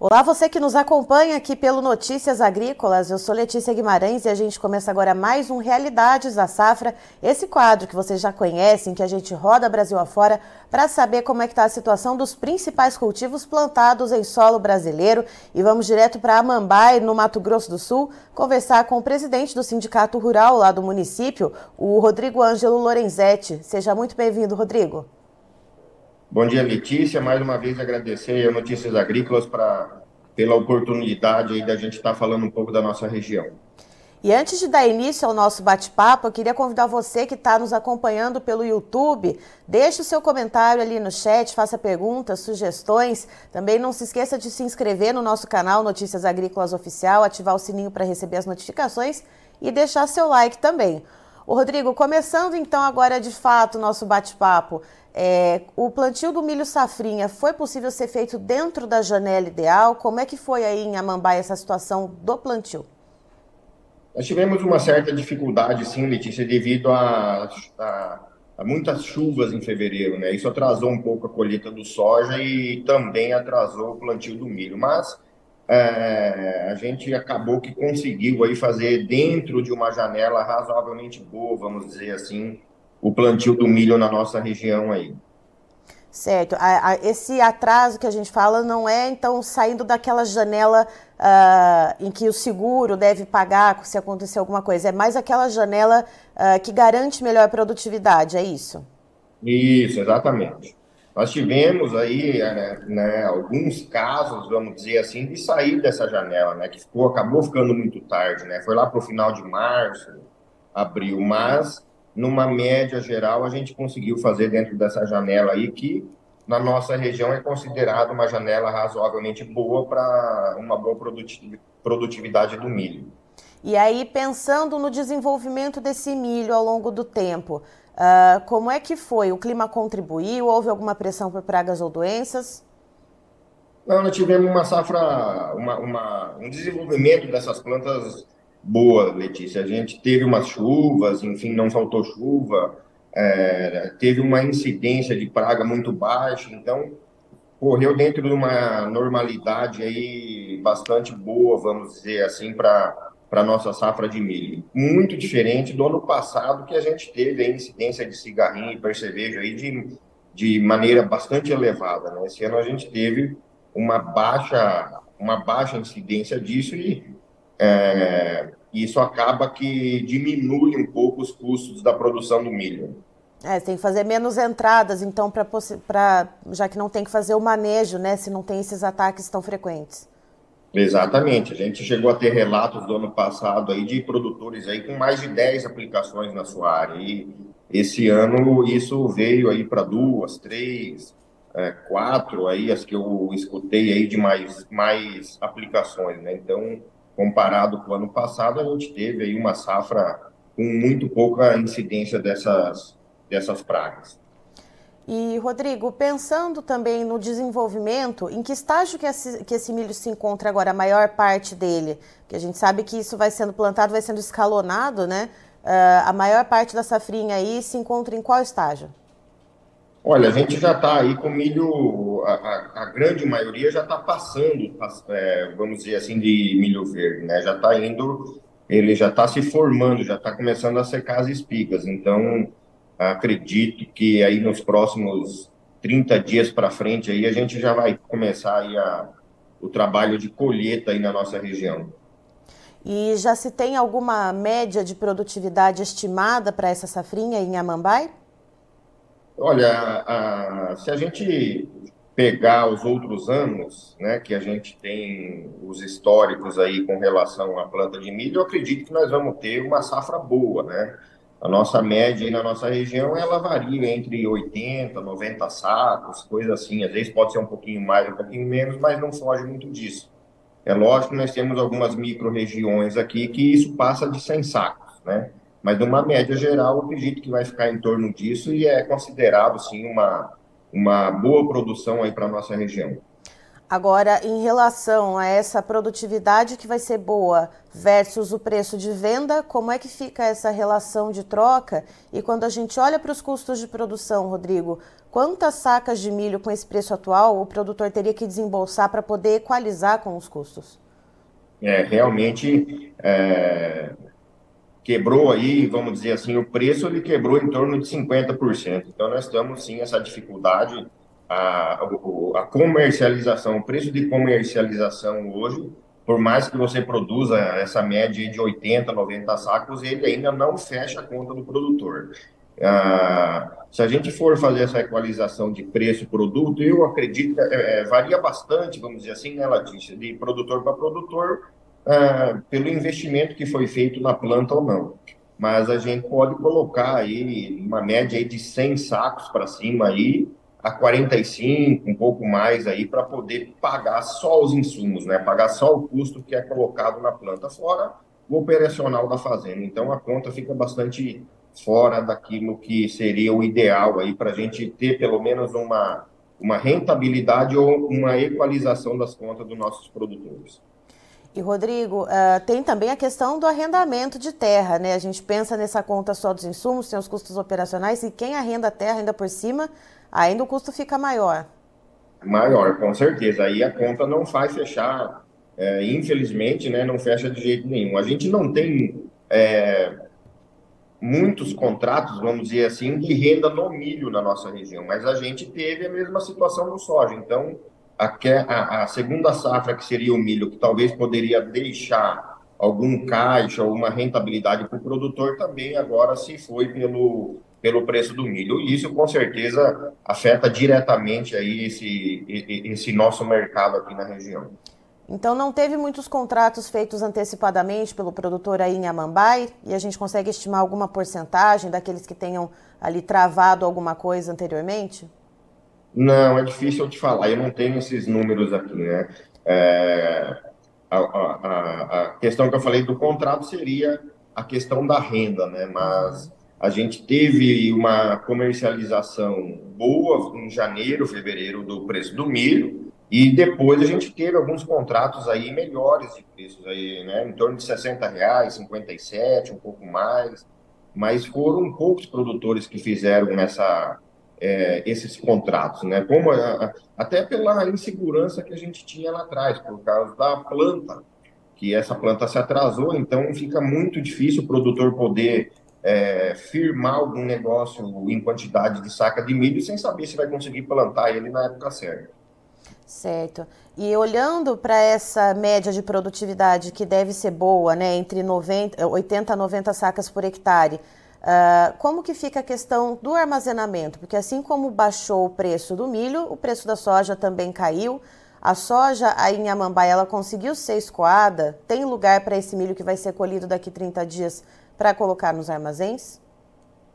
Olá, você que nos acompanha aqui pelo Notícias Agrícolas. Eu sou Letícia Guimarães e a gente começa agora mais um Realidades da Safra, esse quadro que vocês já conhecem, que a gente roda Brasil afora para saber como é que está a situação dos principais cultivos plantados em solo brasileiro. E vamos direto para Amambai, no Mato Grosso do Sul, conversar com o presidente do Sindicato Rural lá do município, o Rodrigo Ângelo Lorenzetti. Seja muito bem-vindo, Rodrigo. Bom dia, Letícia. Mais uma vez agradecer a Notícias Agrícolas pra, pela oportunidade da gente estar tá falando um pouco da nossa região. E antes de dar início ao nosso bate-papo, eu queria convidar você que está nos acompanhando pelo YouTube, deixe o seu comentário ali no chat, faça perguntas, sugestões. Também não se esqueça de se inscrever no nosso canal Notícias Agrícolas Oficial, ativar o sininho para receber as notificações e deixar seu like também. O Rodrigo, começando então agora de fato o nosso bate-papo, é, o plantio do milho safrinha foi possível ser feito dentro da janela ideal? Como é que foi aí em Amambai essa situação do plantio? Nós tivemos uma certa dificuldade, sim, Letícia, devido a, a, a, muitas chuvas em fevereiro, né? Isso atrasou um pouco a colheita do soja e também atrasou o plantio do milho. Mas é, a gente acabou que conseguiu aí fazer dentro de uma janela razoavelmente boa, vamos dizer assim, o plantio do milho na nossa região aí. Certo. A, a, esse atraso que a gente fala não é, então, saindo daquela janela uh, em que o seguro deve pagar se acontecer alguma coisa. É mais aquela janela uh, que garante melhor produtividade, é isso? Isso, exatamente. Nós tivemos aí né, né, alguns casos, vamos dizer assim, de sair dessa janela, né, que ficou, acabou ficando muito tarde, né? Foi lá para o final de março, abril, mas numa média geral, a gente conseguiu fazer dentro dessa janela aí, que na nossa região é considerada uma janela razoavelmente boa para uma boa produtividade do milho. E aí, pensando no desenvolvimento desse milho ao longo do tempo, uh, como é que foi? O clima contribuiu? Houve alguma pressão por pragas ou doenças? Não, nós tivemos uma safra, uma, uma, um desenvolvimento dessas plantas boa, Letícia. A gente teve umas chuvas, enfim, não faltou chuva, é, teve uma incidência de praga muito baixa, então correu dentro de uma normalidade aí bastante boa, vamos dizer assim, para para nossa safra de milho. Muito diferente do ano passado, que a gente teve a incidência de cigarrinho e percevejo aí de, de maneira bastante elevada. Né? Esse ano a gente teve uma baixa, uma baixa incidência disso e é, isso acaba que diminui um pouco os custos da produção do milho. É, tem que fazer menos entradas, então, para já que não tem que fazer o manejo, né? Se não tem esses ataques tão frequentes. Exatamente. A gente chegou a ter relatos do ano passado aí de produtores aí com mais de 10 aplicações na sua área. E esse ano isso veio aí para duas, três, é, quatro aí, as que eu escutei aí de mais, mais aplicações, né? Então, comparado com o ano passado, a gente teve aí uma safra com muito pouca incidência dessas, dessas pragas. E, Rodrigo, pensando também no desenvolvimento, em que estágio que esse, que esse milho se encontra agora, a maior parte dele? Porque a gente sabe que isso vai sendo plantado, vai sendo escalonado, né? Uh, a maior parte da safrinha aí se encontra em qual estágio? Olha, a gente já está aí com milho, a, a, a grande maioria já está passando, é, vamos dizer assim, de milho verde, né? Já está indo, ele já está se formando, já está começando a secar as espigas. Então, acredito que aí nos próximos 30 dias para frente aí a gente já vai começar aí a, o trabalho de colheita aí na nossa região. E já se tem alguma média de produtividade estimada para essa safrinha em Amambai? Olha, a, se a gente pegar os outros anos, né, que a gente tem os históricos aí com relação à planta de milho, eu acredito que nós vamos ter uma safra boa, né? A nossa média aí na nossa região, ela varia entre 80, 90 sacos, coisa assim. Às vezes pode ser um pouquinho mais, um pouquinho menos, mas não foge muito disso. É lógico que nós temos algumas micro-regiões aqui que isso passa de 100 sacos, né? Mas, numa média geral, eu acredito que vai ficar em torno disso e é considerado, sim, uma, uma boa produção aí para a nossa região. Agora, em relação a essa produtividade que vai ser boa versus o preço de venda, como é que fica essa relação de troca? E quando a gente olha para os custos de produção, Rodrigo, quantas sacas de milho com esse preço atual o produtor teria que desembolsar para poder equalizar com os custos? É, realmente é, quebrou aí, vamos dizer assim, o preço ele quebrou em torno de 50%. Então nós estamos sim essa dificuldade a, a comercialização, o preço de comercialização hoje, por mais que você produza essa média de 80, 90 sacos, ele ainda não fecha a conta do produtor. Ah, se a gente for fazer essa equalização de preço-produto, eu acredito que é, é, varia bastante, vamos dizer assim, né, Letícia, de produtor para produtor, ah, pelo investimento que foi feito na planta ou não. Mas a gente pode colocar aí uma média aí de 100 sacos para cima aí, a 45, um pouco mais aí, para poder pagar só os insumos, né? Pagar só o custo que é colocado na planta, fora o operacional da fazenda. Então a conta fica bastante fora daquilo que seria o ideal aí para a gente ter pelo menos uma, uma rentabilidade ou uma equalização das contas dos nossos produtores. E, Rodrigo, uh, tem também a questão do arrendamento de terra, né? A gente pensa nessa conta só dos insumos, tem os custos operacionais, e quem arrenda a terra ainda por cima ainda o custo fica maior. Maior, com certeza. Aí a conta não faz fechar, é, infelizmente, né, não fecha de jeito nenhum. A gente não tem é, muitos contratos, vamos dizer assim, de renda no milho na nossa região, mas a gente teve a mesma situação no soja. Então, a, a, segunda safra, que seria o milho, que talvez poderia deixar algum caixa, alguma rentabilidade para o produtor, também agora se foi pelo pelo preço do milho. E isso, com certeza, afeta diretamente aí esse, esse nosso mercado aqui na região. Então, não teve muitos contratos feitos antecipadamente pelo produtor aí em Amambai? E a gente consegue estimar alguma porcentagem daqueles que tenham ali travado alguma coisa anteriormente? Não, é difícil eu te falar. Eu não tenho esses números aqui, né? É, a, a, a, questão que eu falei do contrato seria a questão da renda, né? Mas a gente teve uma comercialização boa em janeiro, fevereiro do preço do milho e depois a gente teve alguns contratos aí melhores de preços aí, né, em torno de 60 reais, 57, um pouco mais, mas foram poucos produtores que fizeram essa é, esses contratos, né, como a, até pela insegurança que a gente tinha lá atrás por causa da planta, que essa planta se atrasou, então fica muito difícil o produtor poder é, firmar algum negócio em quantidade de saca de milho sem saber se vai conseguir plantar ele na época certa. Certo. E olhando para essa média de produtividade que deve ser boa, né, entre 90, 80 a 90 sacas por hectare, uh, como que fica a questão do armazenamento? Porque assim como baixou o preço do milho, o preço da soja também caiu. A soja aí em Amambai, ela conseguiu ser escoada? Tem lugar para esse milho que vai ser colhido daqui 30 dias para colocar nos armazéns?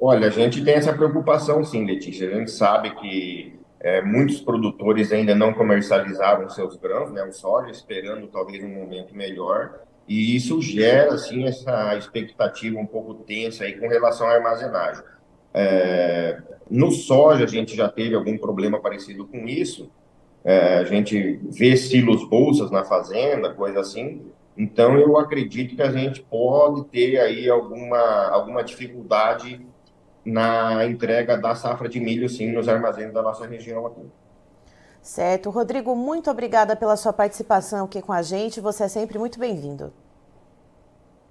Olha, a gente tem essa preocupação sim, Letícia. A gente sabe que é, muitos produtores ainda não comercializaram seus grãos, né, o soja, esperando talvez um momento melhor. E isso gera, assim, essa expectativa um pouco tensa aí com relação à armazenagem. É, no soja, a gente já teve algum problema parecido com isso. É, a gente vê silos bolsas na fazenda, coisa assim, então, eu acredito que a gente pode ter aí alguma, alguma dificuldade na entrega da safra de milho, sim, nos armazéns da nossa região aqui. Certo. Rodrigo, muito obrigada pela sua participação aqui com a gente. Você é sempre muito bem-vindo.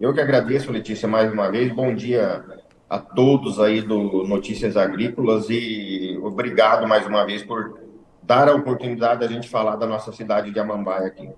Eu que agradeço, Letícia, mais uma vez. Bom dia a todos aí do Notícias Agrícolas e obrigado mais uma vez por dar a oportunidade da gente falar da nossa cidade de Amambaia aqui.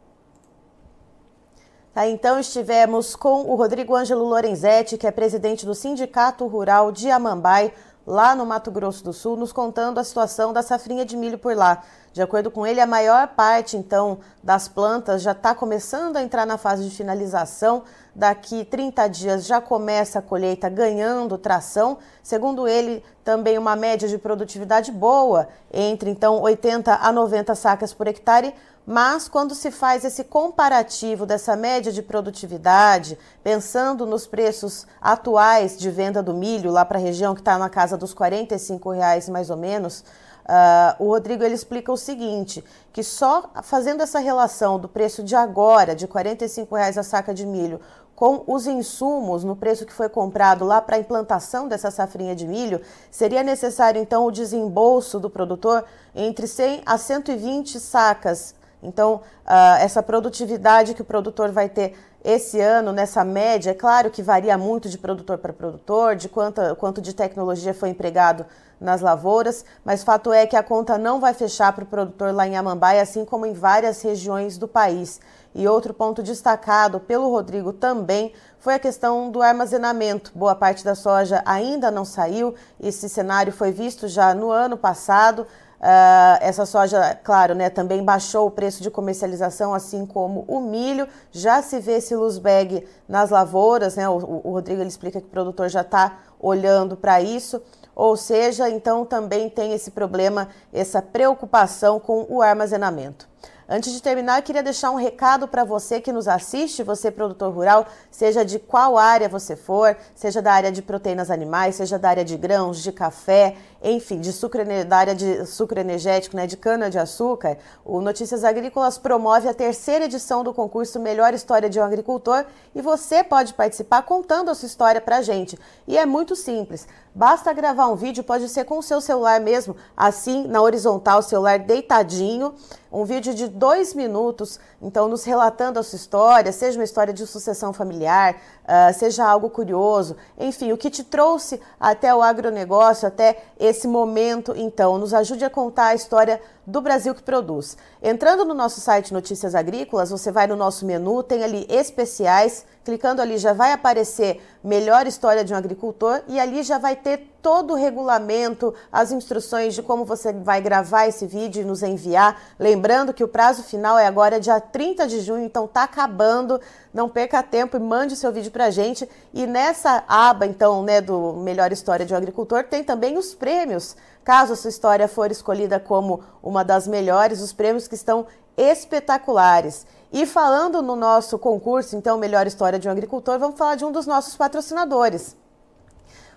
Tá, então estivemos com o Rodrigo Ângelo Lorenzetti, que é presidente do Sindicato Rural de Amambai, lá no Mato Grosso do Sul, nos contando a situação da safrinha de milho por lá. De acordo com ele, a maior parte, então, das plantas já está começando a entrar na fase de finalização. Daqui 30 dias já começa a colheita ganhando tração. Segundo ele, também uma média de produtividade boa, entre então 80 a 90 sacas por hectare, mas quando se faz esse comparativo dessa média de produtividade, pensando nos preços atuais de venda do milho lá para a região que está na casa dos R$ reais mais ou menos, Uh, o Rodrigo ele explica o seguinte, que só fazendo essa relação do preço de agora, de 45 reais a saca de milho, com os insumos no preço que foi comprado lá para a implantação dessa safrinha de milho, seria necessário então o desembolso do produtor entre 100 a 120 sacas. Então, uh, essa produtividade que o produtor vai ter esse ano, nessa média, é claro que varia muito de produtor para produtor, de quanto, quanto de tecnologia foi empregado nas lavouras, mas fato é que a conta não vai fechar para o produtor lá em Amambai, assim como em várias regiões do país. E outro ponto destacado pelo Rodrigo também foi a questão do armazenamento. Boa parte da soja ainda não saiu, esse cenário foi visto já no ano passado. Uh, essa soja, claro, né, também baixou o preço de comercialização, assim como o milho. Já se vê esse loose bag nas lavouras, né? O, o Rodrigo ele explica que o produtor já está olhando para isso. Ou seja, então também tem esse problema, essa preocupação com o armazenamento. Antes de terminar, eu queria deixar um recado para você que nos assiste, você produtor rural, seja de qual área você for, seja da área de proteínas animais, seja da área de grãos, de café, enfim, de sucro, da área de sucro energético, né, de cana de açúcar. O Notícias Agrícolas promove a terceira edição do concurso Melhor História de um Agricultor e você pode participar contando a sua história para a gente. E é muito simples. Basta gravar um vídeo, pode ser com o seu celular mesmo, assim, na horizontal, celular deitadinho, um vídeo de dois minutos, então, nos relatando a sua história, seja uma história de sucessão familiar, uh, seja algo curioso, enfim, o que te trouxe até o agronegócio, até esse momento, então, nos ajude a contar a história do Brasil que produz. Entrando no nosso site Notícias Agrícolas, você vai no nosso menu, tem ali especiais, clicando ali já vai aparecer melhor história de um agricultor e ali já vai ter todo o regulamento, as instruções de como você vai gravar esse vídeo e nos enviar. Lembrando que o prazo final é agora dia 30 de junho, então tá acabando. Não perca tempo e mande o seu vídeo pra gente. E nessa aba, então, né, do Melhor História de um Agricultor, tem também os prêmios. Caso a sua história for escolhida como uma das melhores, os prêmios que estão espetaculares. E falando no nosso concurso, então, Melhor História de um Agricultor, vamos falar de um dos nossos patrocinadores.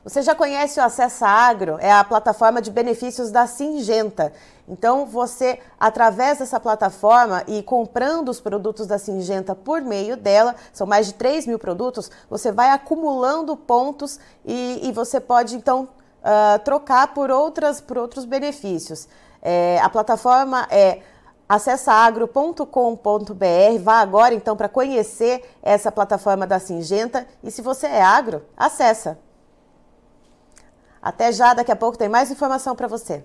Você já conhece o Acessa Agro? É a plataforma de benefícios da Singenta. Então, você, através dessa plataforma e comprando os produtos da Singenta por meio dela, são mais de 3 mil produtos, você vai acumulando pontos e, e você pode, então, uh, trocar por, outras, por outros benefícios. É, a plataforma é acessaagro.com.br. Vá agora então para conhecer essa plataforma da Singenta e se você é agro, acessa. Até já, daqui a pouco tem mais informação para você.